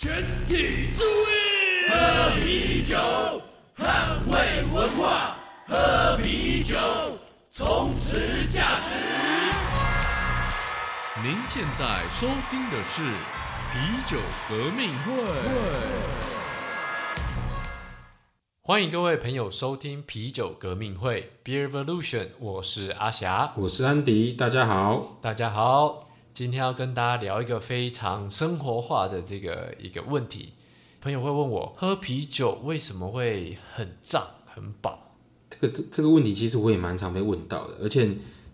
全体注意，喝啤酒，捍卫文化，喝啤酒，充实价值。您现在收听的是啤酒革命会。欢迎各位朋友收听啤酒革命会 Beer Revolution，我是阿霞，我是安迪，大家好，大家好。今天要跟大家聊一个非常生活化的这个一个问题。朋友会问我，喝啤酒为什么会很胀、很饱？这个这这个问题，其实我也蛮常被问到的。而且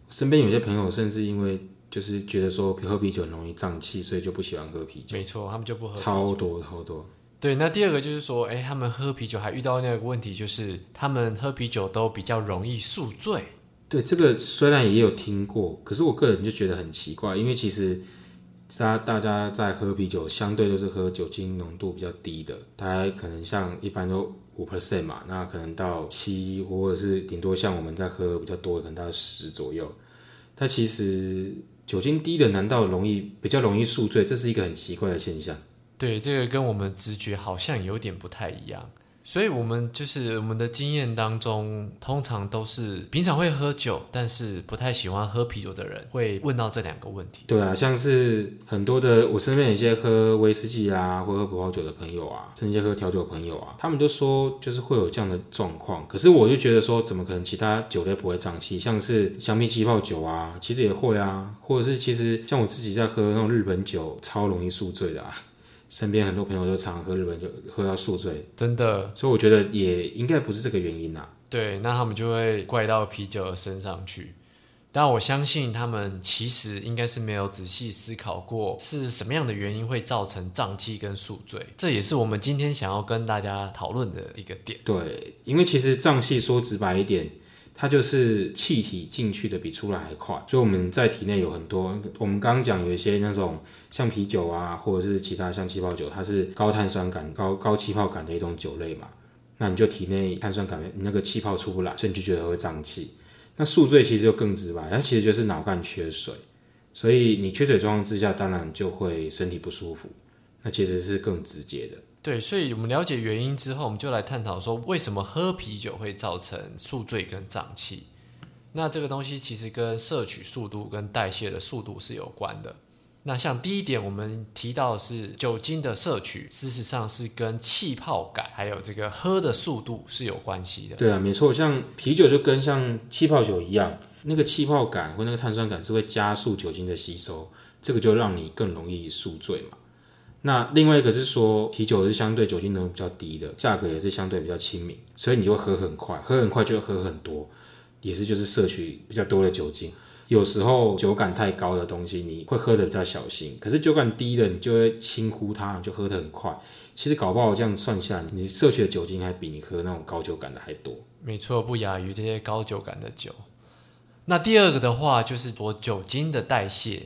身边有些朋友，甚至因为就是觉得说喝啤酒很容易胀气，所以就不喜欢喝啤酒。没错，他们就不喝。超多超多。对，那第二个就是说，哎，他们喝啤酒还遇到那个问题，就是他们喝啤酒都比较容易宿醉。对，这个虽然也有听过，可是我个人就觉得很奇怪，因为其实大大家在喝啤酒，相对都是喝酒精浓度比较低的，大概可能像一般都五 percent 嘛，那可能到七，或者是顶多像我们在喝比较多，可能到十左右。但其实酒精低的，难道容易比较容易宿醉？这是一个很奇怪的现象。对，这个跟我们直觉好像有点不太一样，所以我们就是我们的经验当中，通常都是平常会喝酒，但是不太喜欢喝啤酒的人会问到这两个问题。对啊，像是很多的我身边有些喝威士忌啊，或喝葡萄酒的朋友啊，甚至喝调酒的朋友啊，他们就说就是会有这样的状况。可是我就觉得说，怎么可能其他酒类不会胀气？像是香槟气泡酒啊，其实也会啊，或者是其实像我自己在喝那种日本酒，超容易宿醉的啊。身边很多朋友都常喝日本酒，喝到宿醉，真的。所以我觉得也应该不是这个原因呐。对，那他们就会怪到啤酒身上去。但我相信他们其实应该是没有仔细思考过是什么样的原因会造成胀气跟宿醉。这也是我们今天想要跟大家讨论的一个点。对，因为其实胀气说直白一点。它就是气体进去的比出来还快，所以我们在体内有很多，我们刚刚讲有一些那种像啤酒啊，或者是其他像气泡酒，它是高碳酸感、高高气泡感的一种酒类嘛。那你就体内碳酸感，你那个气泡出不来，所以你就觉得会胀气。那宿醉其实就更直白，它其实就是脑干缺水，所以你缺水状况之下，当然就会身体不舒服，那其实是更直接的。对，所以我们了解原因之后，我们就来探讨说，为什么喝啤酒会造成宿醉跟胀气？那这个东西其实跟摄取速度跟代谢的速度是有关的。那像第一点，我们提到是酒精的摄取，事实上是跟气泡感还有这个喝的速度是有关系的。对啊，没错，像啤酒就跟像气泡酒一样，那个气泡感或那个碳酸感是会加速酒精的吸收，这个就让你更容易宿醉嘛。那另外一个是说，啤酒是相对酒精浓度比较低的，价格也是相对比较亲民，所以你就喝很快，喝很快就会喝很多，也是就是摄取比较多的酒精。有时候酒感太高的东西，你会喝的比较小心；可是酒感低的，你就会轻忽它，就喝得很快。其实搞不好这样算下，你摄取的酒精还比你喝那种高酒感的还多。没错，不亚于这些高酒感的酒。那第二个的话，就是说酒精的代谢。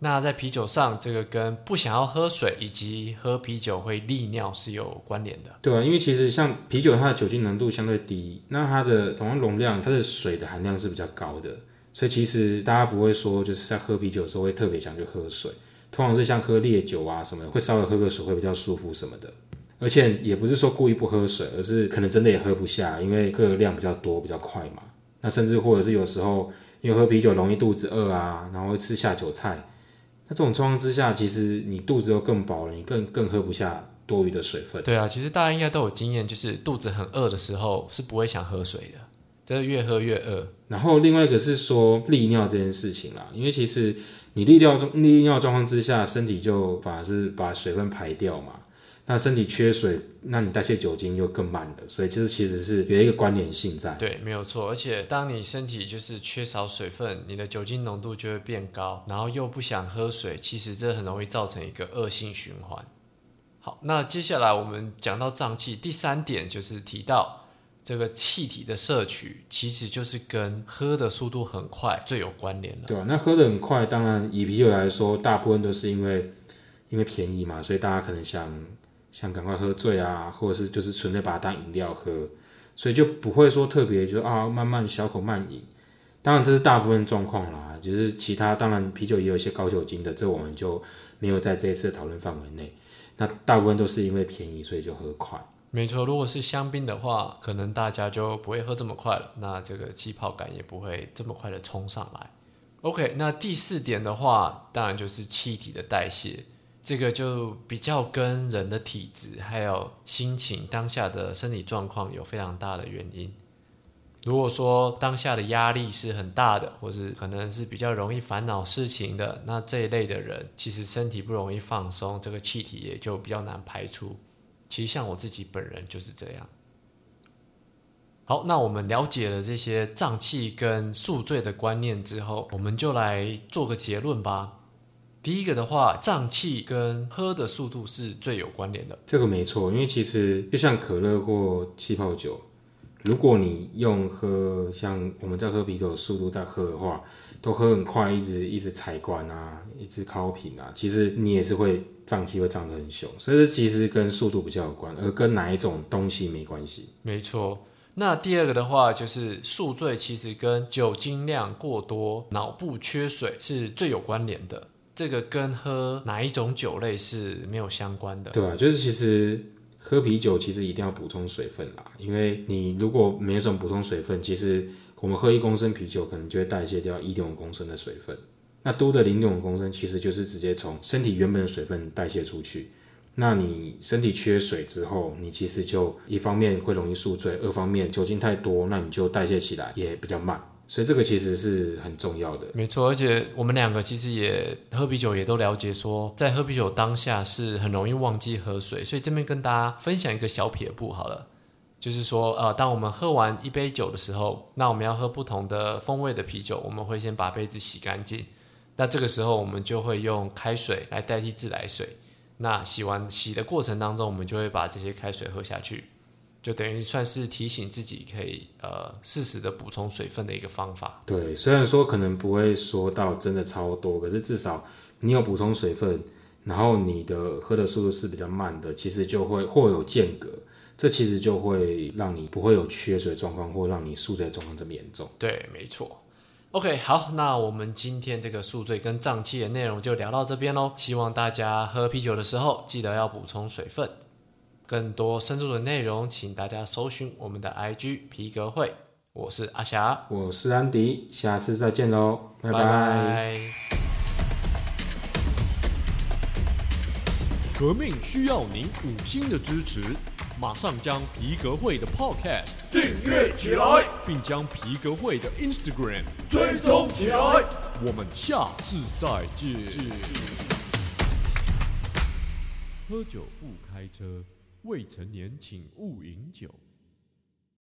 那在啤酒上，这个跟不想要喝水以及喝啤酒会利尿是有关联的。对啊，因为其实像啤酒，它的酒精浓度相对低，那它的同样容量，它的水的含量是比较高的，所以其实大家不会说就是在喝啤酒的时候会特别想去喝水，通常是像喝烈酒啊什么，会稍微喝个水会比较舒服什么的。而且也不是说故意不喝水，而是可能真的也喝不下，因为喝的量比较多，比较快嘛。那甚至或者是有时候因为喝啤酒容易肚子饿啊，然后会吃下酒菜。那这种状况之下，其实你肚子又更饱了，你更更喝不下多余的水分。对啊，其实大家应该都有经验，就是肚子很饿的时候是不会想喝水的，真的越喝越饿。然后另外一个是说利尿这件事情啦，因为其实你利尿中利尿状况之下，身体就反而是把水分排掉嘛。那身体缺水，那你代谢酒精又更慢了，所以其实其实是有一个关联性在。对，没有错。而且当你身体就是缺少水分，你的酒精浓度就会变高，然后又不想喝水，其实这很容易造成一个恶性循环。好，那接下来我们讲到胀气，第三点就是提到这个气体的摄取，其实就是跟喝的速度很快最有关联了。对啊，那喝的很快，当然以啤酒来说，大部分都是因为因为便宜嘛，所以大家可能想。想赶快喝醉啊，或者是就是纯粹把它当饮料喝，所以就不会说特别就啊慢慢小口慢饮。当然这是大部分状况啦，就是其他当然啤酒也有一些高酒精的，这我们就没有在这一次讨论范围内。那大部分都是因为便宜，所以就喝快。没错，如果是香槟的话，可能大家就不会喝这么快了，那这个气泡感也不会这么快的冲上来。OK，那第四点的话，当然就是气体的代谢，这个就比较跟人的体质还有心情、当下的身体状况有非常大的原因。如果说当下的压力是很大的，或是可能是比较容易烦恼事情的，那这一类的人，其实身体不容易放松，这个气体也就比较难排出。其实像我自己本人就是这样。好，那我们了解了这些胀气跟宿醉的观念之后，我们就来做个结论吧。第一个的话，胀气跟喝的速度是最有关联的。这个没错，因为其实就像可乐或气泡酒。如果你用喝像我们在喝啤酒的速度在喝的话，都喝很快，一直一直踩罐啊，一直靠瓶啊，其实你也是会胀气，会胀得很凶。所以这其实跟速度比较有关，而跟哪一种东西没关系。没错。那第二个的话，就是宿醉其实跟酒精量过多、脑部缺水是最有关联的。这个跟喝哪一种酒类是没有相关的。对啊，就是其实。喝啤酒其实一定要补充水分啦，因为你如果没什么补充水分，其实我们喝一公升啤酒可能就会代谢掉一点五公升的水分，那多的零点五公升其实就是直接从身体原本的水分代谢出去，那你身体缺水之后，你其实就一方面会容易宿醉，二方面酒精太多，那你就代谢起来也比较慢。所以这个其实是很重要的，没错。而且我们两个其实也喝啤酒，也都了解说，在喝啤酒当下是很容易忘记喝水。所以这边跟大家分享一个小撇步好了，就是说，呃，当我们喝完一杯酒的时候，那我们要喝不同的风味的啤酒，我们会先把杯子洗干净。那这个时候我们就会用开水来代替自来水。那洗完洗的过程当中，我们就会把这些开水喝下去。就等于算是提醒自己可以呃适时的补充水分的一个方法。对，虽然说可能不会说到真的超多，可是至少你有补充水分，然后你的喝的速度是比较慢的，其实就会或有间隔，这其实就会让你不会有缺水状况，或让你宿醉状况这么严重。对，没错。OK，好，那我们今天这个宿醉跟胀气的内容就聊到这边喽。希望大家喝啤酒的时候记得要补充水分。更多深入的内容，请大家搜寻我们的 IG 皮革会。我是阿霞，我是安迪，下次再见喽，拜拜。革命需要您五星的支持，马上将皮革会的 Podcast 订阅起来，并将皮革会的 Instagram 追踪起来。我们下次再见。喝酒不开车。未成年请勿饮酒。